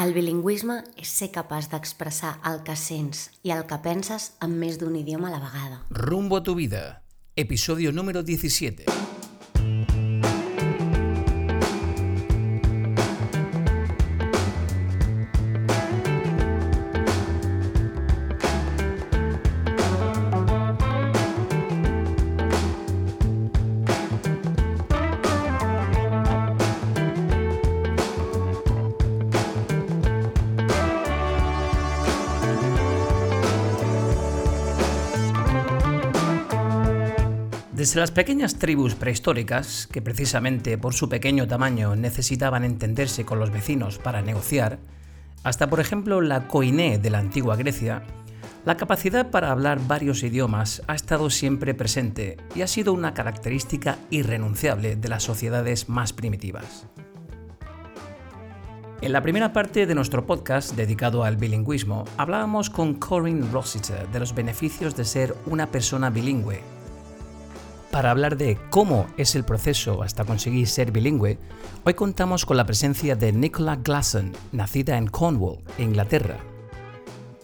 El bilingüisme és ser capaç d'expressar el que sents i el que penses en més d'un idioma a la vegada. Rumbo a tu vida, episodio número 17. Desde las pequeñas tribus prehistóricas, que precisamente por su pequeño tamaño necesitaban entenderse con los vecinos para negociar, hasta por ejemplo la koiné de la antigua Grecia, la capacidad para hablar varios idiomas ha estado siempre presente y ha sido una característica irrenunciable de las sociedades más primitivas. En la primera parte de nuestro podcast dedicado al bilingüismo, hablábamos con Corinne Rossiter de los beneficios de ser una persona bilingüe para hablar de cómo es el proceso hasta conseguir ser bilingüe, hoy contamos con la presencia de Nicola Glasson, nacida en Cornwall, Inglaterra.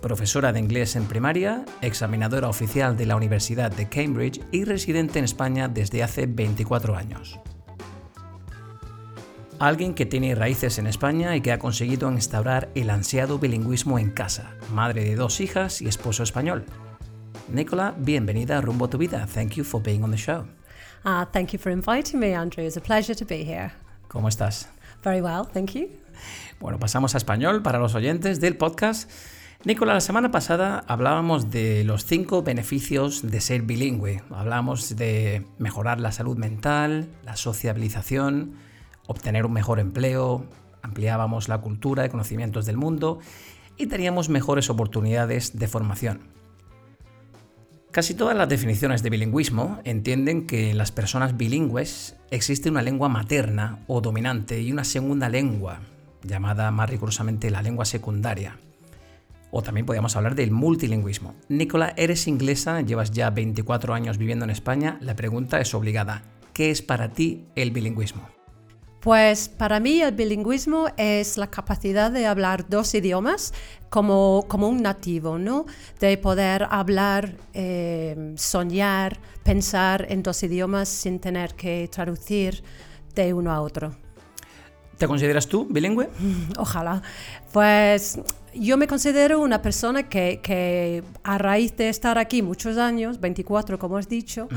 Profesora de inglés en primaria, examinadora oficial de la Universidad de Cambridge y residente en España desde hace 24 años. Alguien que tiene raíces en España y que ha conseguido instaurar el ansiado bilingüismo en casa, madre de dos hijas y esposo español. Nicola, bienvenida a Rumbo a tu Vida. Thank you for being on the show. Uh, thank you for inviting me, Andrew. It's a pleasure to be here. ¿Cómo estás? Very well, thank you. Bueno, pasamos a español para los oyentes del podcast. Nicola, la semana pasada hablábamos de los cinco beneficios de ser bilingüe. Hablábamos de mejorar la salud mental, la sociabilización, obtener un mejor empleo, ampliábamos la cultura y conocimientos del mundo y teníamos mejores oportunidades de formación. Casi todas las definiciones de bilingüismo entienden que en las personas bilingües existe una lengua materna o dominante y una segunda lengua, llamada más rigurosamente la lengua secundaria. O también podríamos hablar del multilingüismo. Nicola, eres inglesa, llevas ya 24 años viviendo en España. La pregunta es obligada. ¿Qué es para ti el bilingüismo? Pues para mí el bilingüismo es la capacidad de hablar dos idiomas como, como un nativo, ¿no? De poder hablar, eh, soñar, pensar en dos idiomas sin tener que traducir de uno a otro. ¿Te consideras tú bilingüe? Ojalá. Pues yo me considero una persona que, a raíz de estar aquí muchos años, 24 como has dicho,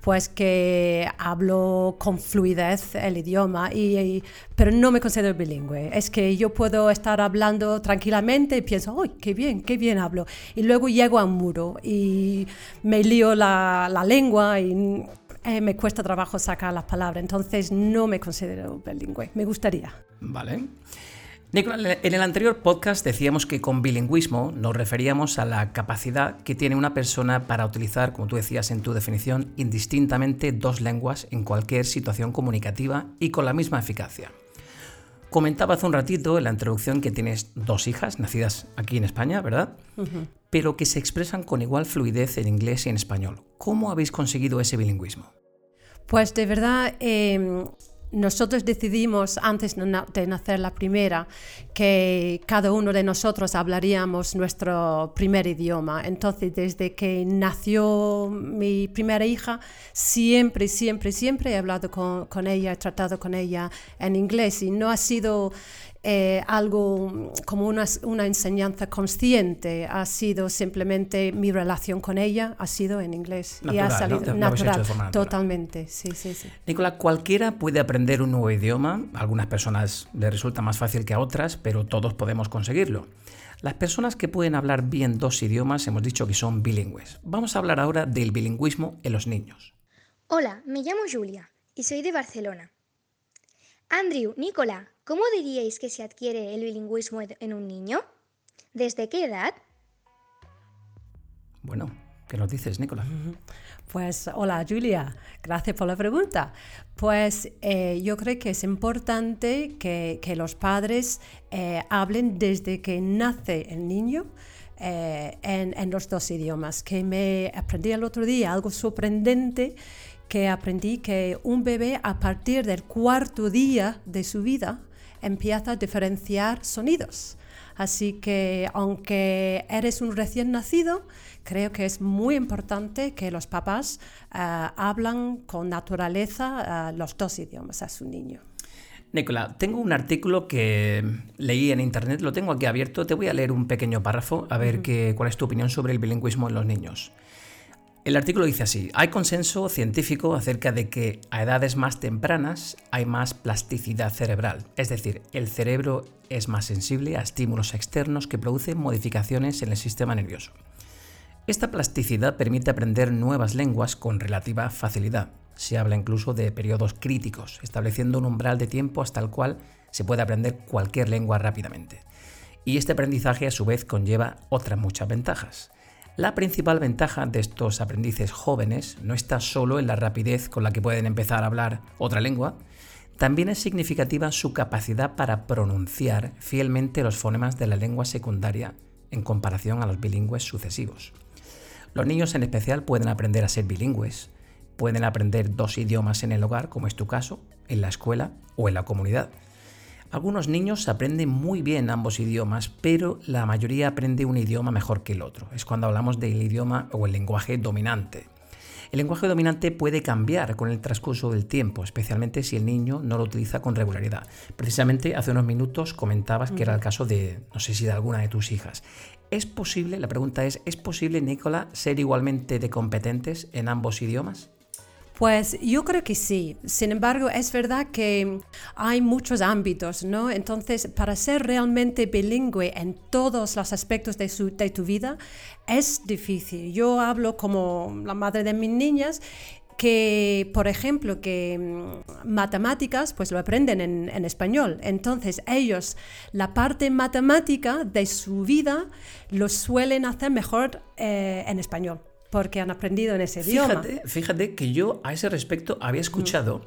pues que hablo con fluidez el idioma, y, pero no me considero bilingüe. Es que yo puedo estar hablando tranquilamente y pienso, ¡ay, qué bien, qué bien hablo! Y luego llego a un muro y me lío la, la lengua y eh, me cuesta trabajo sacar las palabras. Entonces no me considero bilingüe. Me gustaría. Vale. Nicolás, en el anterior podcast decíamos que con bilingüismo nos referíamos a la capacidad que tiene una persona para utilizar, como tú decías en tu definición, indistintamente dos lenguas en cualquier situación comunicativa y con la misma eficacia. Comentaba hace un ratito en la introducción que tienes dos hijas nacidas aquí en España, ¿verdad? Pero que se expresan con igual fluidez en inglés y en español. ¿Cómo habéis conseguido ese bilingüismo? Pues de verdad, em, nosotros decidimos antes de nacer la primera que cada uno de nosotros hablaríamos nuestro primer idioma. Entonces, desde que nació mi primera hija, siempre, siempre, siempre he hablado con, con ella, he tratado con ella en inglés y no ha sido eh, algo como una, una, enseñanza consciente, ha sido simplemente mi relación con ella, ha sido en inglés y ha salido natural, totalmente. Sí, sí, sí. Nicola, cualquiera puede aprender un nuevo idioma, a algunas personas les resulta más fácil que a otras, pero todos podemos conseguirlo. Las personas que pueden hablar bien dos idiomas hemos dicho que son bilingües. Vamos a hablar ahora del bilingüismo en los niños. Hola, me llamo Julia y soy de Barcelona. Andrew, Nicola, ¿cómo diríais que se adquiere el bilingüismo en un niño? ¿Desde qué edad? Bueno, ¿qué nos dices, Nicola? Pues hola Julia, gracias por la pregunta. Pues eh, yo creo que es importante que, los padres eh, hablen desde que nace el niño. Eh, en, en, los dos idiomas, que me aprendí el otro día algo sorprendente que aprendí que un bebé a partir del cuarto día de su vida empieza a diferenciar sonidos. Así que aunque eres un recién nacido, creo que es muy importante que los papás eh, hablan con naturaleza eh, los dos idiomas a su niño. Nicola, tengo un artículo que leí en internet, lo tengo aquí abierto, te voy a leer un pequeño párrafo a ver qué, cuál es tu opinión sobre el bilingüismo en los niños. El artículo dice así, hay consenso científico acerca de que a edades más tempranas hay más plasticidad cerebral, es decir, el cerebro es más sensible a estímulos externos que producen modificaciones en el sistema nervioso. Esta plasticidad permite aprender nuevas lenguas con relativa facilidad. Se habla incluso de periodos críticos, estableciendo un umbral de tiempo hasta el cual se puede aprender cualquier lengua rápidamente. Y este aprendizaje a su vez conlleva otras muchas ventajas. La principal ventaja de estos aprendices jóvenes no está solo en la rapidez con la que pueden empezar a hablar otra lengua, también es significativa su capacidad para pronunciar fielmente los fonemas de la lengua secundaria en comparación a los bilingües sucesivos. Los niños en especial pueden aprender a ser bilingües, pueden aprender dos idiomas en el hogar, como es tu caso, en la escuela o en la comunidad. Algunos niños aprenden muy bien ambos idiomas, pero la mayoría aprende un idioma mejor que el otro. Es cuando hablamos del idioma o el lenguaje dominante. El lenguaje dominante puede cambiar con el transcurso del tiempo, especialmente si el niño no lo utiliza con regularidad. Precisamente hace unos minutos comentabas que era el caso de, no sé si de alguna de tus hijas. ¿Es posible, la pregunta es, ¿es posible, Nicola, ser igualmente de competentes en ambos idiomas? Pues yo creo que sí. Sin embargo, es verdad que hay muchos ámbitos, ¿no? Entonces, para ser realmente bilingüe en todos los aspectos de, de tu vida, es difícil. Yo hablo como la madre de mis niñas que, por ejemplo, que mm, matemáticas, pues lo aprenden en, español. Entonces, ellos, la parte matemática de su vida, lo suelen hacer mejor eh, en español, porque han aprendido en ese idioma. Fíjate que yo a ese respecto había escuchado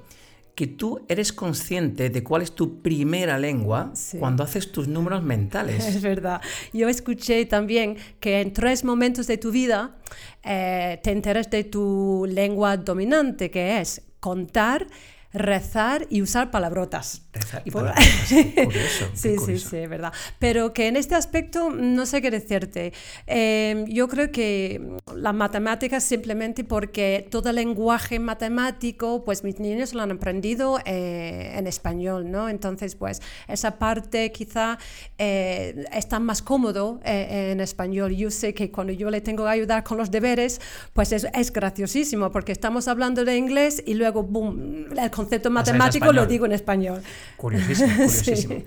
que tú eres consciente de cuál es tu primera lengua cuando haces tus números mentales. Es verdad. Yo escuché también que en tres momentos de tu vida eh, te enteras de tu lengua dominante, que es contar, rezar y usar palabrotas. Rezar y curioso, sí, sí, sí, verdad. Pero que en este aspecto no sé qué decirte. Eh, yo creo que las matemáticas simplemente porque todo lenguaje matemático, pues mis niños lo han aprendido eh, en español, ¿no? Entonces, pues esa parte quizá eh, está más cómodo en español. Yo sé que cuando yo le tengo que ayudar con los deberes, pues es, es graciosísimo porque estamos hablando de inglés y luego, boom, el concepto matemático lo digo en español. Curiosísimo, curiosísimo.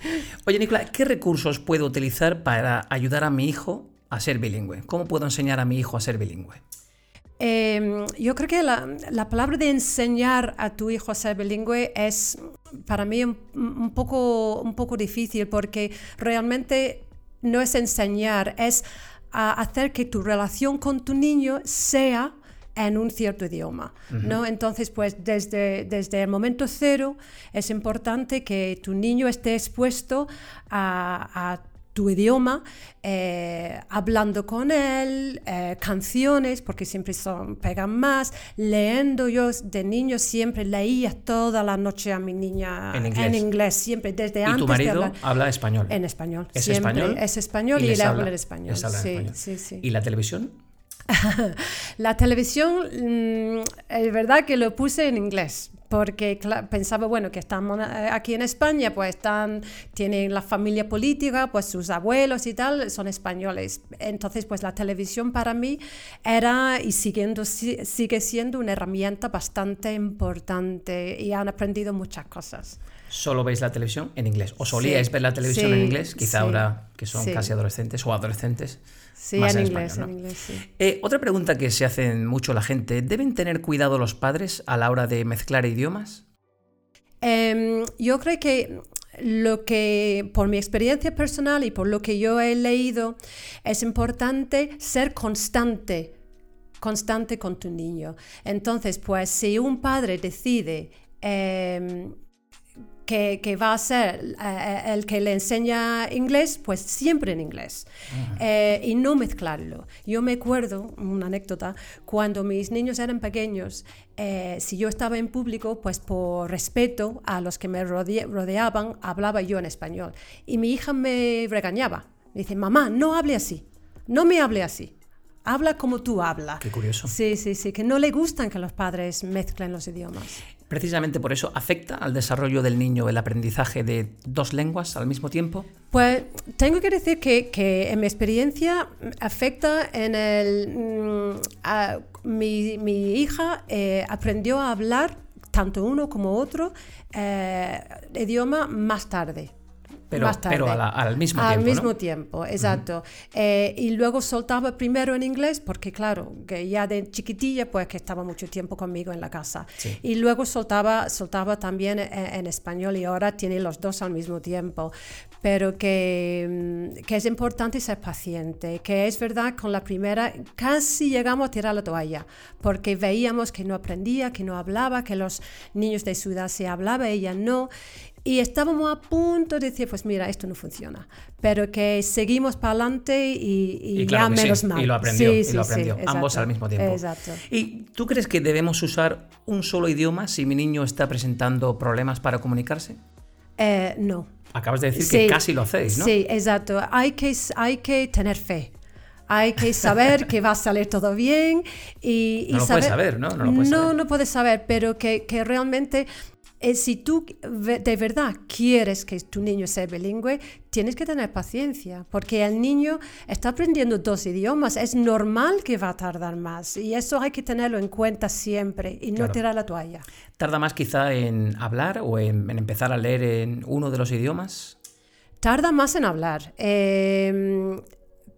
Oye, Nicola, ¿qué recursos puedo utilizar para ayudar a mi hijo a ser bilingüe? ¿Cómo puedo enseñar a mi hijo a ser bilingüe? Em, yo creo que la, la, palabra de enseñar a tu hijo a ser bilingüe es para mí un, poco, un poco difícil porque realmente no es enseñar, es hacer que tu relación con tu niño sea en un cierto idioma, ¿no? Entonces, pues desde, desde el momento cero es importante que tu niño esté expuesto a, tu idioma, eh, hablando con él, eh, canciones, porque siempre son, pegan más, leyendo. Yo de niño siempre leía toda la noche a mi niña en inglés, siempre, desde antes. ¿Y tu marido habla español? En español. ¿Es español? Es español y, le habla en español. Sí, sí, sí. ¿Y la televisión? La televisión, mm, es verdad que lo puse en inglés, porque pensaba, bueno, que estamos eh, aquí en España, pues están, tienen la familia política, pues sus abuelos y tal son españoles. Entonces, pues la televisión para mí era y siguiendo, sigue siendo una herramienta bastante importante y han aprendido muchas cosas. ¿Solo veis la televisión en inglés? ¿O solíais ver la televisión en inglés? Quizá ahora que son casi adolescentes o adolescentes. Sí, en, inglés, en inglés, sí. Eh, otra pregunta que se hace mucho la gente, ¿deben tener cuidado los padres a la hora de mezclar idiomas? Em, yo creo que lo que, por mi experiencia personal y por lo que yo he leído, es importante ser constante, constante con tu niño. Entonces, pues si un padre decide em, que, va a ser eh, el que le enseña inglés, pues siempre en inglés. Eh, y no mezclarlo. Yo me acuerdo, una anécdota, cuando mis niños eran pequeños, eh, si yo estaba en público, pues por respeto a los que me rodeaban, hablaba yo en español. Y mi hija me regañaba Dice, mamá, no hable así, no me hable así. Habla como tú hablas. Qué curioso. Sí, sí, sí, que no le gustan que los padres mezclen los idiomas. Precisamente por eso afecta al desarrollo del niño el aprendizaje de dos lenguas al mismo tiempo. Pues tengo que decir que, en mi experiencia afecta en el... mm, mi hija eh, aprendió a hablar tanto uno como otro eh, idioma más tarde. Pero- Más tarde. pero la- al mismo Al tiempo, ¿no? mismo tiempo, exacto. Eh, y luego soltaba primero en inglés, porque claro, que ya de chiquitilla, pues que estaba mucho tiempo conmigo en la casa. Sí. Y luego soltaba, soltaba también en, en español y ahora tiene los dos al mismo tiempo. Pero que, mm, que es importante ser paciente, que es verdad, con la primera casi llegamos a tirar la toalla, porque veíamos que no aprendía, que no hablaba, que los niños de su edad se hablaba, ella no. Y estábamos a punto de decir, pues mira, esto no funciona, pero que seguimos para adelante y, y, Y claro ya que sí, menos mal. y lo aprendió, Sí, y sí, lo aprendió, ambos exacto, al mismo tiempo. Exacto. ¿Y tú crees que debemos usar un solo idioma si mi niño está presentando problemas para comunicarse? Eh, no. Acabas de decir que casi lo hacéis, ¿no? Sí, exacto. Hay que, hay que tener fe. Hay que saber que va a salir todo bien y, y No lo puedes saber, ¿no? No lo puedes saber. no puedes saber, pero que, que realmente eh, si tú de verdad quieres que tu niño sea bilingüe, tienes que tener paciencia, porque el niño está aprendiendo dos idiomas. Es normal que va a tardar más y eso hay que tenerlo en cuenta siempre y no Claro. tirar la toalla. ¿Tarda más quizá en hablar o en, en empezar a leer en uno de los idiomas? Tarda más en hablar. eh,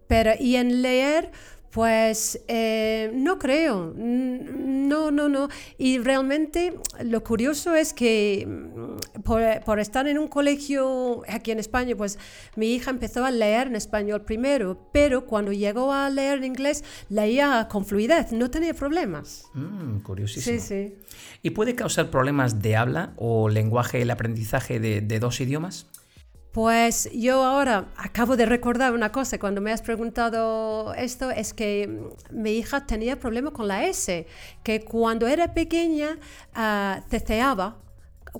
pero, y en leer, pues eh, no creo. Mm, No, no, no. Y realmente lo curioso es que mm, por, por estar en un colegio aquí en España, pues mi hija empezó a leer en español primero, pero cuando llegó a leer en inglés, leía con fluidez, no tenía problemas. Mm, curiosísimo. Sí, sí. ¿Y puede causar problemas de habla o lenguaje el aprendizaje de, de dos idiomas? Pues yo ahora acabo de recordar una cosa cuando me has preguntado esto, es que mm, mi hija tenía problemas con la S, que cuando era pequeña ceceaba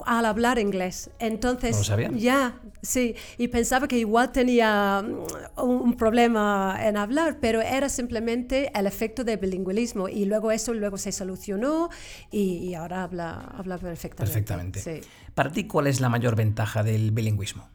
al hablar inglés. Entonces, No lo sabía. ya, sí, y pensaba que igual tenía mm, un, un problema en hablar, pero era simplemente el efecto del bilingüismo y luego eso luego se solucionó y, y ahora habla, habla perfectamente. Perfectamente. Sí. Para ti, ¿cuál es la mayor ventaja del bilingüismo?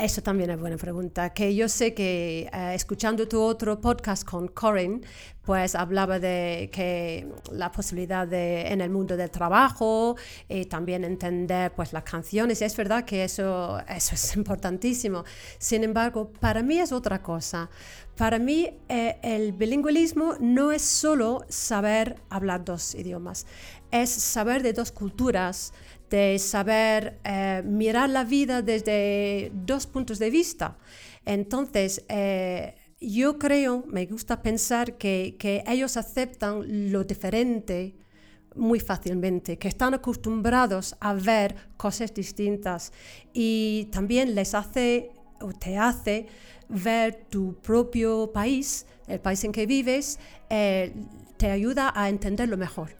Eso también es buena pregunta. Que yo sé que eh, escuchando tu otro podcast con Corinne, pues hablaba de que la posibilidad de en el mundo del trabajo y también entender pues las canciones. Y es verdad que eso, eso es importantísimo. Sin embargo, para mí es otra cosa. Para mí eh, el bilingüismo no es solo saber hablar dos idiomas, es saber de dos culturas, de saber eh, mirar la vida desde dos puntos de vista. Entonces, eh, yo creo, me gusta pensar que, que ellos aceptan lo diferente muy fácilmente, que están acostumbrados a ver cosas distintas y también les hace o te hace ver tu propio país, el país en que vives, eh, te ayuda a entenderlo mejor.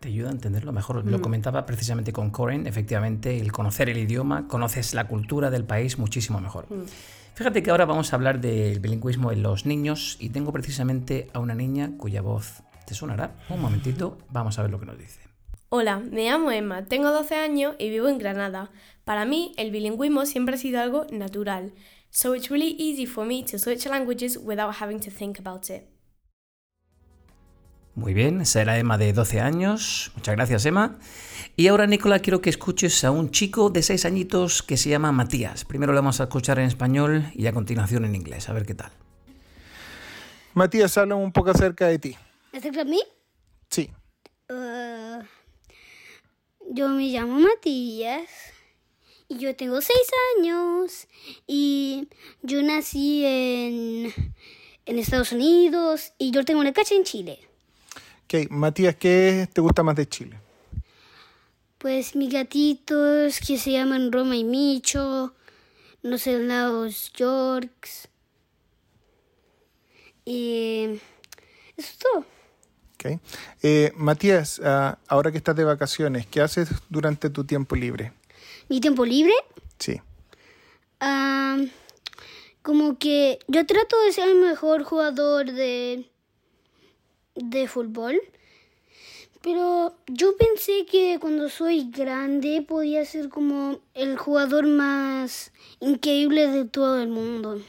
Te ayuda a entenderlo mejor. Mm. Lo comentaba precisamente con Coren, efectivamente, el conocer el idioma, conoces la cultura del país muchísimo mejor. Mm. Fíjate que ahora vamos a hablar del bilingüismo en los niños y tengo precisamente a una niña cuya voz te sonará. Un momentito, vamos a ver lo que nos dice. Hola, me llamo Emma, tengo 12 años y vivo en Granada. Para mí, el bilingüismo siempre ha sido algo natural, so it's really easy for me to switch languages without having to think about it. Muy bien, será Emma de 12 años. Muchas gracias, Emma. Y ahora, Nicola, quiero que escuches a un chico de 6 añitos que se llama Matías. Primero le vamos a escuchar en español y a continuación en inglés. A ver qué tal. Matías, habla un poco acerca de ti. ¿Acerca de mí? Sí. Eh, yo me llamo Matías y yo tengo seis años y yo nací en, en Estados Unidos y yo tengo una casa en Chile. Ok, Matías, ¿qué te gusta más de Chile? Pues mis gatitos que se llaman Roma y Micho, los helados Yorks y eso es todo. Ok. Eh, Matías, ah, ahora que estás de vacaciones, ¿qué haces durante tu tiempo libre? Mi tiempo libre Ah, Sí. Am, como que yo trato de ser el mejor jugador de, de fútbol. Pero yo pensé que cuando soy grande podía ser como el jugador más increíble de todo el mundo.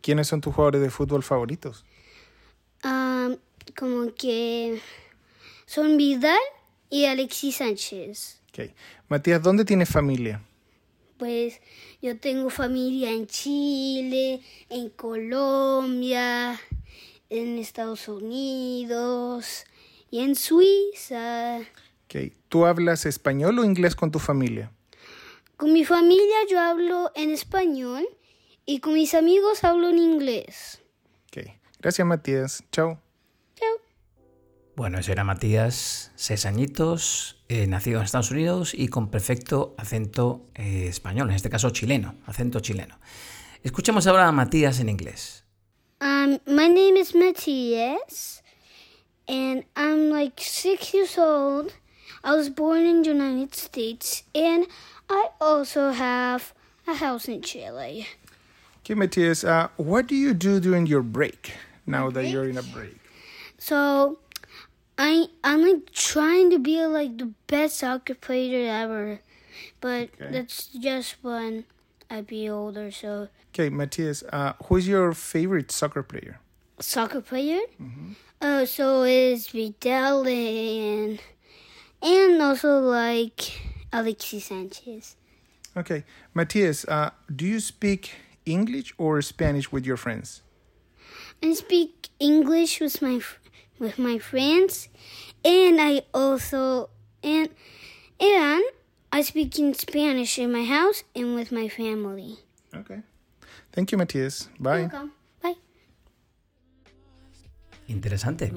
¿Quiénes son tus jugadores de fútbol favoritos? Ah, como que son Vidal y Alexis Sánchez. Ok. Matías, ¿dónde tienes familia? Pues yo tengo familia en Chile, en Colombia, en Estados Unidos y en Suiza. Ok. ¿Tú hablas español o inglés con tu familia? Con mi familia yo hablo en español y con mis amigos hablo en inglés. Ok. Gracias, Matías. Chao. Chao. Bueno, ese era Matías, seis añitos, eh, nacido en Estados Unidos y con perfecto acento eh, español, en este caso chileno, acento chileno. Escuchemos ahora a Matías en inglés. Um, my name is Matthias, and I'm like six years old. I was born in the United States, and I also have a house in Chile. Okay, Matías, uh, what do you do during your break now that you're in a break? So, I I'm like trying to be like the best soccer player ever, but Okay. that's just when I be older. So, Okay, Matthias, uh, who is your favorite soccer player? soccer player. Uh, so is Vidal and and also like Alexis Sanchez. Okay, Matthias, uh, do you speak English or Spanish with your friends? I speak English with my with my friends, and I also and and I speak in Spanish in my house and with my family. Okay. Thank you, Matías. Bye. Welcome. Bye. Interesante.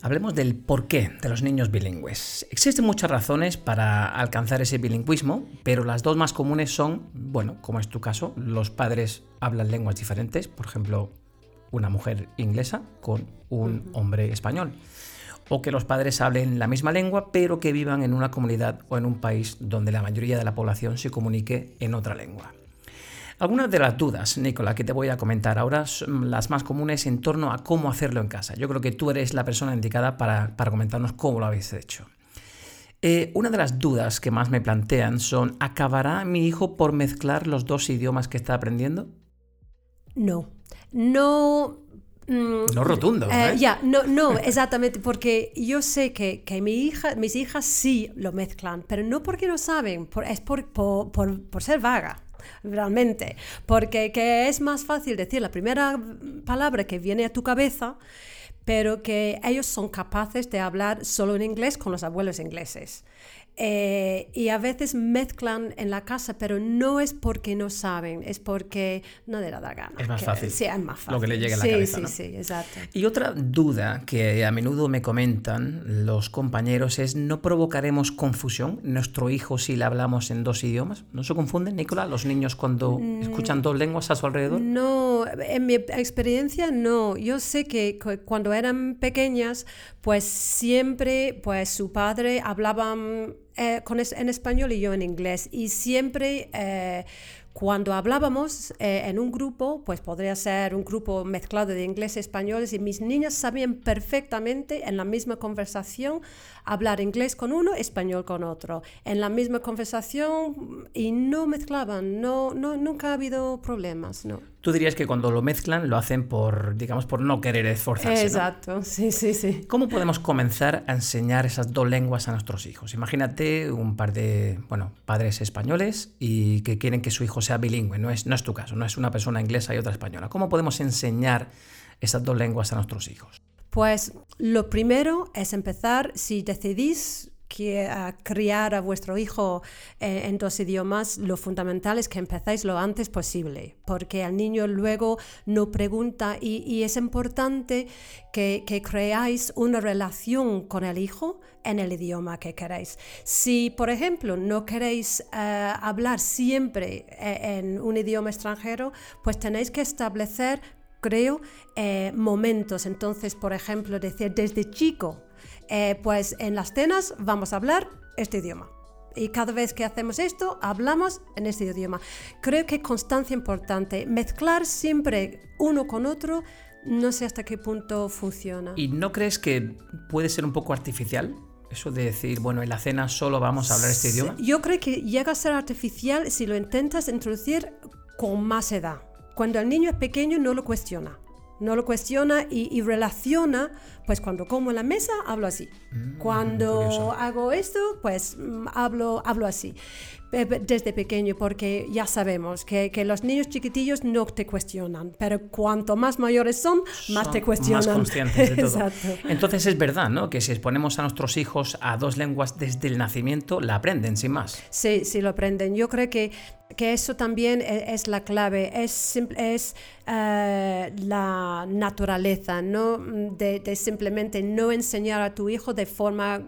Hablemos del porqué de los niños bilingües. Existen muchas razones para alcanzar ese bilingüismo, pero las dos más comunes son, bueno, como es tu caso, los padres hablan lenguas diferentes, por ejemplo, una mujer inglesa con un hombre español. O que los padres hablen la misma lengua, pero que vivan en una comunidad o en un país donde la mayoría de la población se comunique en otra lengua. Algunas de las dudas, Nicola, que te voy a comentar ahora son las más comunes en torno a cómo hacerlo en casa. Yo creo que tú eres la persona indicada para, comentarnos cómo lo habéis hecho. Eh, una de las dudas que más me plantean son, ¿acabará mi hijo por mezclar los dos idiomas que está aprendiendo? No, no... mm, No rotundo, eh, ¿eh? Ya, no, no, exactamente, porque yo sé que, que mi hija, mis hijas sí lo mezclan, pero no porque no saben, por- es por, por, por- por ser vaga, realmente, porque que es más fácil decir la primera palabra que viene a tu cabeza, pero que ellos son capaces de hablar solo en inglés con los abuelos ingleses. Eh, y a veces mezclan en la casa, pero no es porque no saben, es porque no le da la gana. Es más que- fácil Sí, es más fácil. lo que le llegue a la sí, cabeza, Sí, ¿no? sí, exacto. Y otra duda que a menudo me comentan los compañeros es ¿no provocaremos confusión nuestro hijo si le hablamos en dos idiomas? ¿No se confunden, Nicola, los niños cuando escuchan dos lenguas a su alrededor? No, en mi experiencia no. Yo sé que cu- cuando eran pequeñas, pues siempre, pues su padre hablaba mm, eh, con es- en español y yo en inglés. Y siempre eh, cuando hablábamos eh, en un grupo, pues podría ser un grupo mezclado de inglés y españoles y mis niñas sabían perfectamente en la misma conversación hablar inglés con uno, español con otro. En la misma conversación y no mezclaban, no, no, nunca ha habido problemas, no. Tú dirías que cuando lo mezclan lo hacen por, digamos, por no querer esforzarse. ¿no? Exacto, sí, sí, sí. ¿Cómo podemos comenzar a enseñar esas dos lenguas a nuestros hijos? Imagínate un par de, bueno, padres españoles y que quieren que su hijo sea bilingüe. No es, no es tu caso, no es una persona inglesa y otra española. ¿Cómo podemos enseñar esas dos lenguas a nuestros hijos? Pues lo primero es empezar, si decidís que, a criar a vuestro hijo eh, en dos idiomas, lo fundamental es que empecéis lo antes posible, porque el niño luego no pregunta y, es importante que, creáis una relación con el hijo en el idioma que queréis. Si, por ejemplo, no queréis eh, hablar siempre eh, en un idioma extranjero, pues tenéis que establecer creo, momentos. Entonces, por ejemplo, decir desde chico, eh, pues en las cenas vamos a hablar este idioma. Y cada vez que hacemos esto, hablamos en este idioma. Creo que constancia importante. Mezclar siempre uno con otro, no sé hasta qué punto funciona. ¿Y no crees que puede ser un poco artificial? Eso de decir, bueno, en la cena solo vamos a hablar este idioma. Yo creo que llega a ser artificial si lo intentas introducir con más edad. Cuando el niño es pequeño no lo cuestiona. No lo cuestiona y, y relaciona, pues cuando como en la mesa hablo así. cuando curioso. hago esto, pues mm, hablo, hablo así. Desde pequeño, porque ya sabemos que, que los niños chiquitillos no te cuestionan, pero cuanto más mayores son, más Son te cuestionan. Más conscientes de todo. Exacto. Entonces es verdad, ¿no? Que si exponemos a nuestros hijos a dos lenguas desde el nacimiento, la aprenden sin más. Sí, sí lo aprenden. Yo creo que, que eso también e- es, la clave, es, es eh, la naturaleza, ¿no? De, de simplemente no enseñar a tu hijo de forma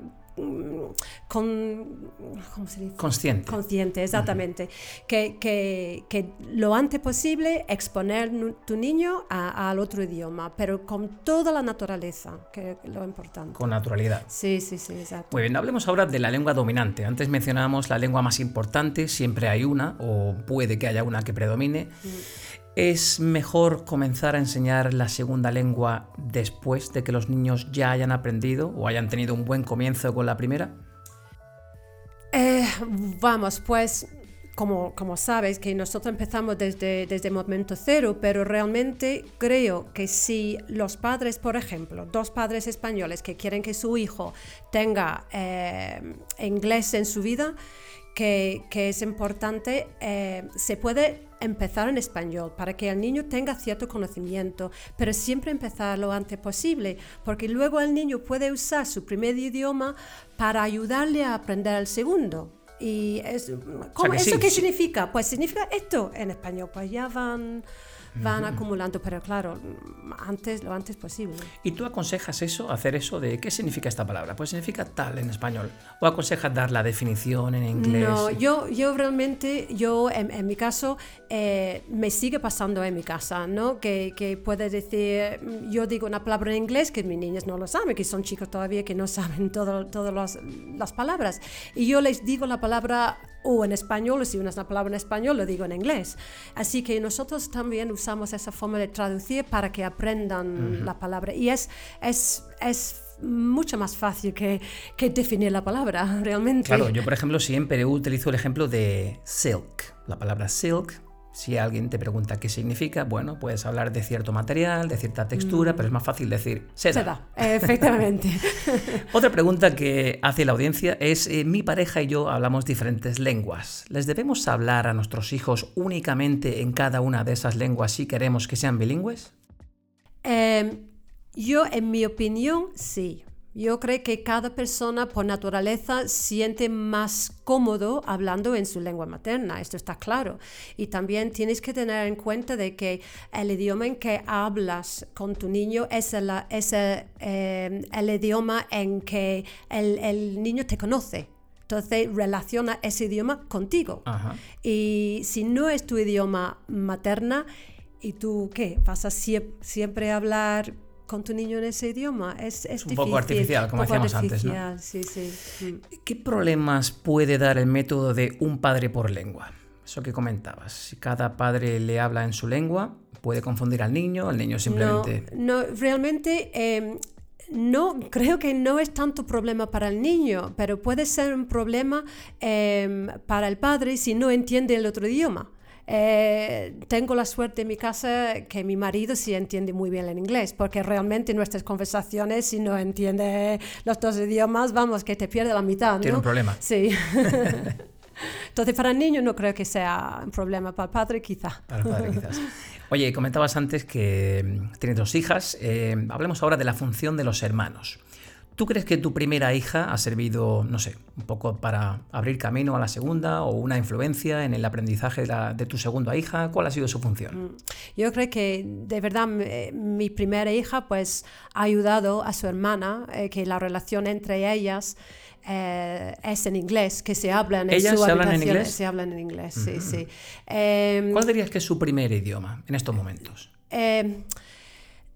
con, ¿cómo se dice? Consciente. Consciente, exactamente. que, que, que lo antes posible exponer tu niño al otro idioma, pero con toda la naturaleza, que es lo importante. Con naturalidad. Sí, sí, sí, exacto. Muy bien, hablemos ahora de la lengua dominante. Antes mencionábamos la lengua más importante, siempre hay una, o puede que haya una que predomine. ¿Es mejor comenzar a enseñar la segunda lengua después de que los niños ya hayan aprendido o hayan tenido un buen comienzo con la primera? Eh, vamos, pues como, como sabes que nosotros empezamos desde, desde el momento cero, pero realmente creo que si los padres, por ejemplo, dos padres españoles que quieren que su hijo tenga eh, inglés en su vida, que, que es importante, eh, se puede empezar en español para que el niño tenga cierto conocimiento, pero siempre empezar lo antes posible, porque luego el niño puede usar su primer idioma para ayudarle a aprender el segundo. Y es, ¿cómo- que sí, ¿Eso qué sí. significa? Pues significa esto en español, pues ya van, van acumulando, pero claro, antes, lo antes posible. ¿Y tú aconsejas eso, hacer eso de qué significa esta palabra? Pues significa tal en español. ¿O aconsejas dar la definición en inglés? No, yo, yo realmente, yo en, en mi caso, eh, me sigue pasando en mi casa, ¿no? Que, que puede decir, yo digo una palabra en inglés que mis niños no lo saben, que son chicos todavía que no saben todas las palabras. Y yo les digo la palabra o en español, si una es una palabra en español, lo digo en inglés. Así que nosotros también usamos esa forma de traducir para que aprendan la palabra. Y es, es, es mucho más fácil que, que definir la palabra, realmente. Claro, yo por ejemplo siempre utilizo el ejemplo de silk. La palabra silk, si alguien te pregunta qué significa, bueno, puedes hablar de cierto material, de cierta textura, pero es más fácil decir seda. Se da, efectivamente. Otra pregunta que hace la audiencia es, eh, mi pareja y yo hablamos diferentes lenguas. ¿Les debemos hablar a nuestros hijos únicamente en cada una de esas lenguas si queremos que sean bilingües? Eh, yo, en mi opinión, sí. Yo creo que cada persona por naturaleza siente más cómodo hablando en su lengua materna, esto está claro. Y también tienes que tener en cuenta de que el idioma en que hablas con tu niño es el, es el, eh, el idioma en que el, el niño te conoce. Entonces relaciona ese idioma contigo. Ajá. Y si no es tu idioma materna, ¿y tú qué? ¿Vas a sie- siempre hablar con tu niño en ese idioma? Es, es, un poco difícil, artificial, como un poco decíamos antes, ¿no? artificial, Sí, sí. ¿Qué problemas puede dar el método de un padre por lengua? Eso que comentabas. Si cada padre le habla en su lengua, puede confundir al niño, el niño simplemente... No, no, realmente eh, no, creo que no es tanto problema para el niño, pero puede ser un problema eh, para el padre si no entiende el otro idioma. Eh, tengo la suerte en mi casa que mi marido sí entiende muy bien el inglés, porque realmente nuestras conversaciones, si no entiende los dos idiomas, vamos, que te pierde la mitad. Tiene ¿no? un problema. Sí. Entonces, para el niño no creo que sea un problema, para el padre quizá. Para el padre, quizás. Oye, comentabas antes que mm, tienes dos hijas. eh, hablemos ahora de la función de los hermanos. ¿Tú crees que tu primera hija ha servido, no sé, un poco para abrir camino a la segunda o una influencia en el aprendizaje de, la- de tu segunda hija? ¿Cuál ha sido su función? Yo creo que de verdad eh, mi primera hija pues ha ayudado a su hermana, eh, que la relación entre ellas eh, es en inglés, que se hablan en ¿Ellas su se hablan en inglés? Se hablan en inglés, sí, sí. Em, ¿Cuál dirías que es su primer idioma en estos momentos?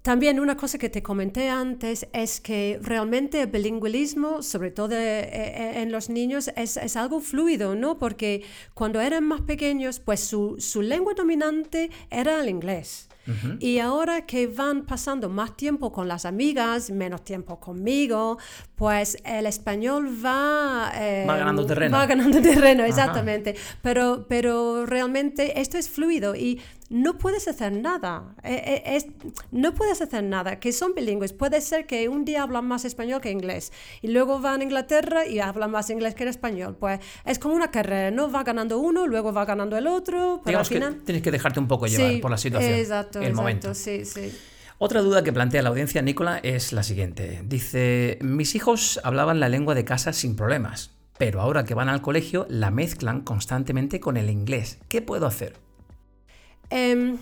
También una cosa que te comenté antes es que realmente el bilingüismo, sobre todo eh, eh, en los niños, es, es, algo fluido, ¿no? Porque cuando eran más pequeños, pues su, su lengua dominante era el inglés. Y ahora que van pasando más tiempo con las amigas, menos tiempo conmigo, pues el español va... Eh, va ganando terreno. Va ganando terreno, exactamente. Pero, pero realmente esto es fluido y no puedes hacer nada. Eh, eh, es, no puedes hacer nada, que son bilingües. Puede ser que un día hablan más español que inglés y luego van a Inglaterra y hablan más inglés que español. Pues es como una carrera, ¿no? Va ganando uno, luego va ganando el otro. Digamos que tienes que dejarte un poco llevar por la situación. Exacto, el exacto, momento. sí, sí. Otra duda que plantea la audiencia, Nicola, es la siguiente. Dice, mis hijos hablaban la lengua de casa sin problemas, pero ahora que van al colegio la mezclan constantemente con el inglés. ¿Qué puedo hacer? Um,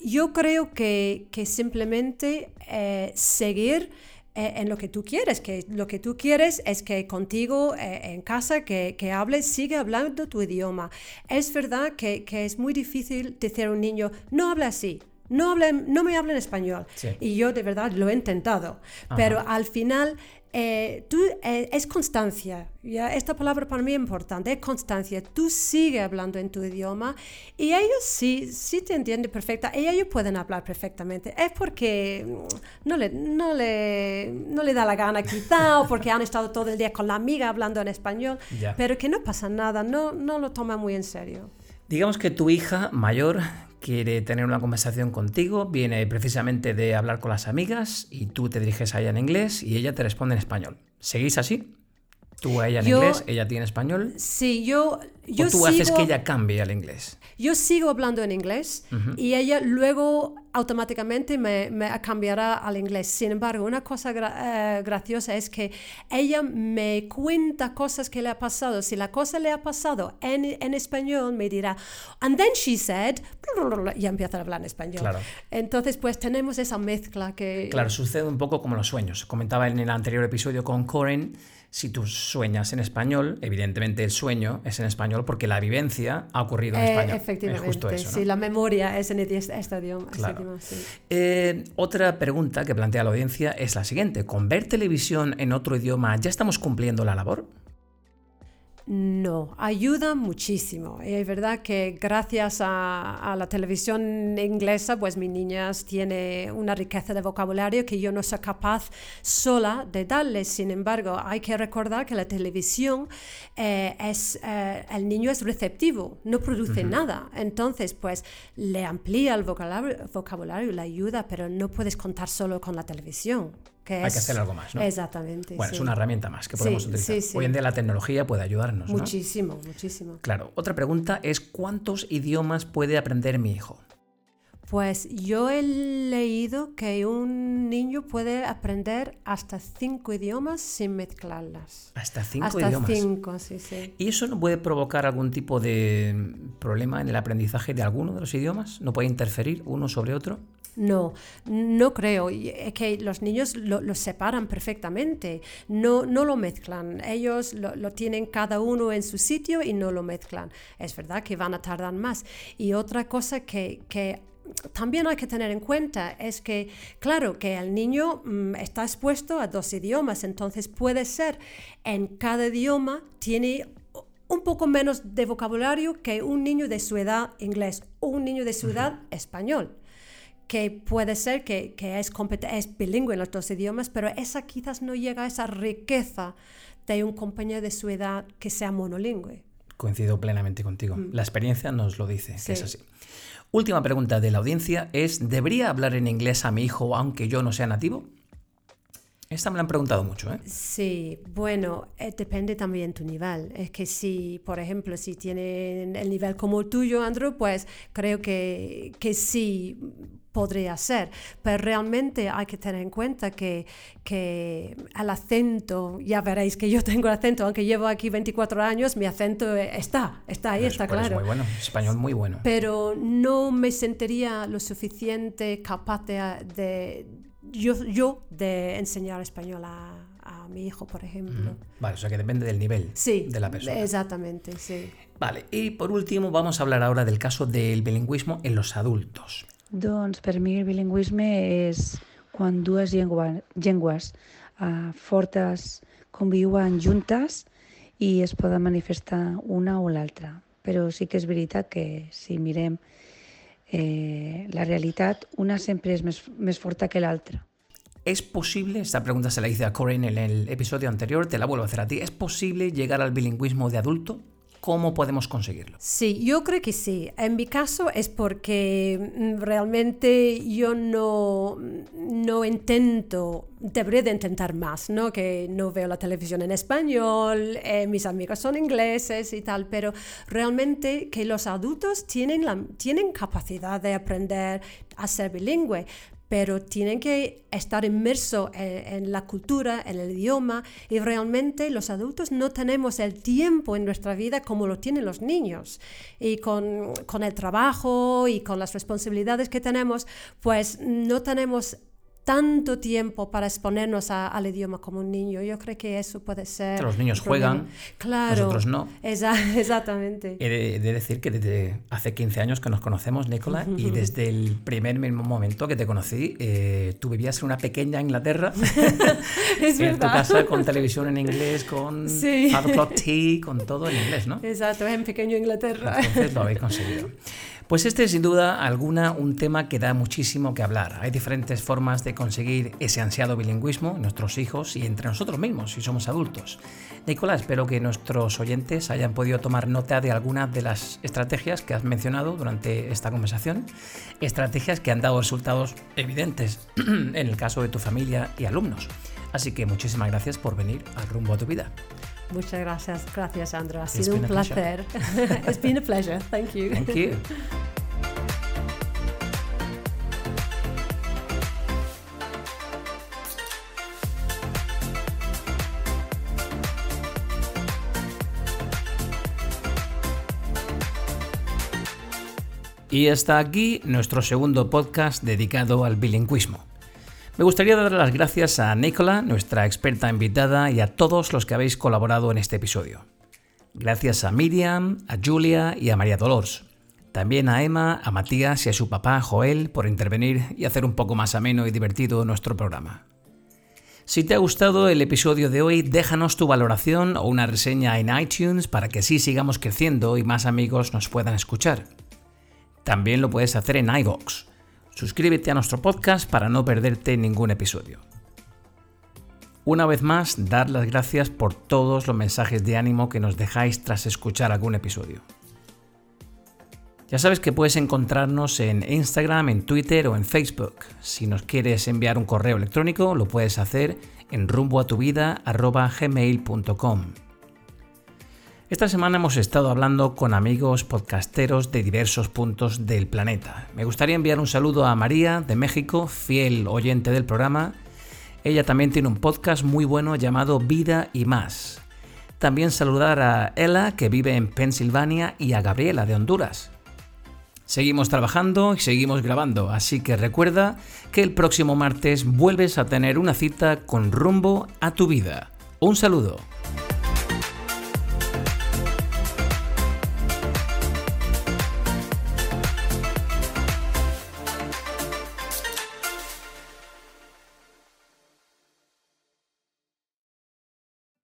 yo creo que, simplemente eh, seguir eh, en lo que tú quieres, que lo que tú quieres es que contigo eh, en casa, que, que, hables, sigue hablando tu idioma. Es verdad que, es muy difícil decir a un niño, no habla así. No, hable, no me habla en español. Sí. Y yo de verdad lo he intentado. Ajá. Pero al final eh, tú, eh, es constancia. ¿ya? Esta palabra para mí es importante, es constancia. Tú sigue hablando en tu idioma y ellos sí, sí te entienden perfecta y ellos pueden hablar perfectamente. Es porque mm, no le, no le, no le da la gana quizá o porque han estado todo el día con la amiga hablando en español, pero que no pasa nada, no, no lo toma muy en serio. Digamos que tu hija mayor quiere tener una conversación contigo, viene precisamente de hablar con las amigas y tú te diriges a ella en inglés y ella te responde en español. ¿Seguís así? Tú a ella en Yo- inglés, ella a ti en español. Sí, yo, yo o tú haces que ella cambie al inglés. Yo sigo hablando en inglés y ella luego automáticamente me, me cambiará al inglés. Sin embargo, una cosa gra- eh, graciosa es que ella me cuenta cosas que le ha pasado. Si la cosa le ha pasado en, en español, me dirá, and then she said, y empieza a hablar en español. Claro. Entonces, pues tenemos esa mezcla que... Claro, sucede un poco como los sueños. Comentaba en el anterior episodio con Coren, si tú sueñas en español, evidentemente el sueño es en español porque la vivencia ha ocurrido en Eh, español. efectivamente, Es justo eso. ¿no? sí, la memoria es en este este idioma. este Claro. sí. Eh, otra pregunta que plantea la audiencia es la siguiente. ¿Con ver televisión en otro idioma ya estamos cumpliendo la labor? No, ayuda muchísimo. Y es verdad que gracias a, a la televisión inglesa, pues mi niña tiene una riqueza de vocabulario que yo no soy capaz sola de darles. Sin embargo, hay que recordar que la televisión eh, es, eh, el niño es receptivo, no produce nada. Entonces, pues le amplía el vocabulario, vocabulario, le ayuda, pero no puedes contar solo con la televisión. Que Hay es- que hacer algo más, ¿no? Exactamente. Bueno, es una herramienta más que podemos Sí, utilizar. sí. Hoy en día la tecnología puede ayudarnos. ¿no? Muchísimo, muchísimo. Claro, otra pregunta es ¿cuántos idiomas puede aprender mi hijo? Pues yo he leído que un niño puede aprender hasta cinco idiomas sin mezclarlas. Hasta cinco hasta idiomas. cinco, sí, sí. ¿Y eso no puede provocar algún tipo de problema en el aprendizaje de alguno de los idiomas? ¿No puede interferir uno sobre otro? No, no creo. Es que los niños lo, lo separan perfectamente. No, no lo mezclan. Ellos lo, lo tienen cada uno en su sitio y no lo mezclan. Es verdad que van a tardar más. Y otra cosa que, que también hay que tener en cuenta es que, claro, que el niño mm, está expuesto a dos idiomas, entonces puede ser en cada idioma tiene un poco menos de vocabulario que un niño de su edad inglés o un niño de su edad español que puede ser que, que es, es bilingüe en los dos idiomas, pero esa quizás no llega a esa riqueza de un compañero de su edad que sea monolingüe. Coincido plenamente contigo. La experiencia nos lo dice, que es Sí. así. Última pregunta de la audiencia es, ¿debería hablar en inglés a mi hijo aunque yo no sea nativo? Esta me la han preguntado mucho, ¿eh? Sí, bueno, eh, depende también tu nivel. Es que si, por ejemplo, si tienen el nivel como el tuyo, Andrew, pues creo que, que sí podría ser. Pero realmente hay que tener en cuenta que, que el acento, ya veréis que yo tengo acento, aunque llevo aquí 24 años, mi acento está, está ahí, Es- está pues es claro. muy bueno, español muy bueno. Pero no me sentiría lo suficiente capaz de, de- yo, yo de enseñar español a, a mi hijo, por ejemplo. Vale, o sea que depende del nivel Sí, de la persona. exactamente, sí. Vale, y por último vamos a hablar ahora del caso del bilingüismo en los adultos. Doncs per mi el bilingüisme és quan dues llengua, llengües uh, fortes conviuen juntes i es poden manifestar una o l'altra. Però sí que és veritat que si mirem eh, la realitat, una sempre és més, més forta que l'altra. ¿Es posible, esta pregunta se la hice a Corinne en el episodio anterior, te la vuelvo a hacer a ti, ¿es posible llegar al bilingüismo de adulto? ¿Cómo podemos conseguirlo? Sí, yo creo que sí. En mi caso es porque mm, realmente yo no, no intento, debería de intentar más, ¿no? Que no veo la televisión en español, eh, mis amigos son ingleses y tal, pero realmente que los adultos tienen, la, tienen capacidad de aprender a ser bilingüe, pero tienen que estar inmersos en, en, la cultura, en el idioma, y realmente los adultos no tenemos el tiempo en nuestra vida como lo tienen los niños. Y con, con el trabajo y con las responsabilidades que tenemos, pues no tenemos tanto tiempo para exponernos a, al idioma como un niño. Yo creo que eso puede ser... Los niños juegan, claro, nosotros no. Esa, exactamente. He de, de, decir que desde hace 15 años que nos conocemos, Nicola, uh -huh. y desde el primer mismo momento que te conocí, eh, tú vivías en una pequeña Inglaterra, es en tu casa con televisión en inglés, con sí. O'Clock Tea, con todo en inglés, ¿no? Exacto, en pequeño Inglaterra. Entonces lo habéis conseguido. Pues este es sin duda alguna un tema que da muchísimo que hablar. Hay diferentes formas de conseguir ese ansiado bilingüismo en nuestros hijos y entre nosotros mismos si somos adultos. Nicolás, espero que nuestros oyentes hayan podido tomar nota de algunas de las estrategias que has mencionado durante esta conversación. Estrategias que han dado resultados evidentes en el caso de tu familia y alumnos. Así que muchísimas gracias por venir al rumbo a tu vida. Muchas gracias, gracias Sandra. Ha It's sido un placer. It's been a pleasure. Thank you. Thank you. Y hasta aquí nuestro segundo podcast dedicado al bilingüismo. Me gustaría dar las gracias a Nicola, nuestra experta invitada, y a todos los que habéis colaborado en este episodio. Gracias a Miriam, a Julia y a María Dolores. También a Emma, a Matías y a su papá Joel por intervenir y hacer un poco más ameno y divertido nuestro programa. Si te ha gustado el episodio de hoy, déjanos tu valoración o una reseña en iTunes para que así sigamos creciendo y más amigos nos puedan escuchar. También lo puedes hacer en iVoox. Suscríbete a nuestro podcast para no perderte ningún episodio. Una vez más, dar las gracias por todos los mensajes de ánimo que nos dejáis tras escuchar algún episodio. Ya sabes que puedes encontrarnos en Instagram, en Twitter o en Facebook. Si nos quieres enviar un correo electrónico, lo puedes hacer en rumboatuvida.gmail.com. Esta semana hemos estado hablando con amigos podcasteros de diversos puntos del planeta. Me gustaría enviar un saludo a María de México, fiel oyente del programa. Ella también tiene un podcast muy bueno llamado Vida y Más. También saludar a Ella, que vive en Pensilvania, y a Gabriela de Honduras. Seguimos trabajando y seguimos grabando, así que recuerda que el próximo martes vuelves a tener una cita con rumbo a tu vida. Un saludo.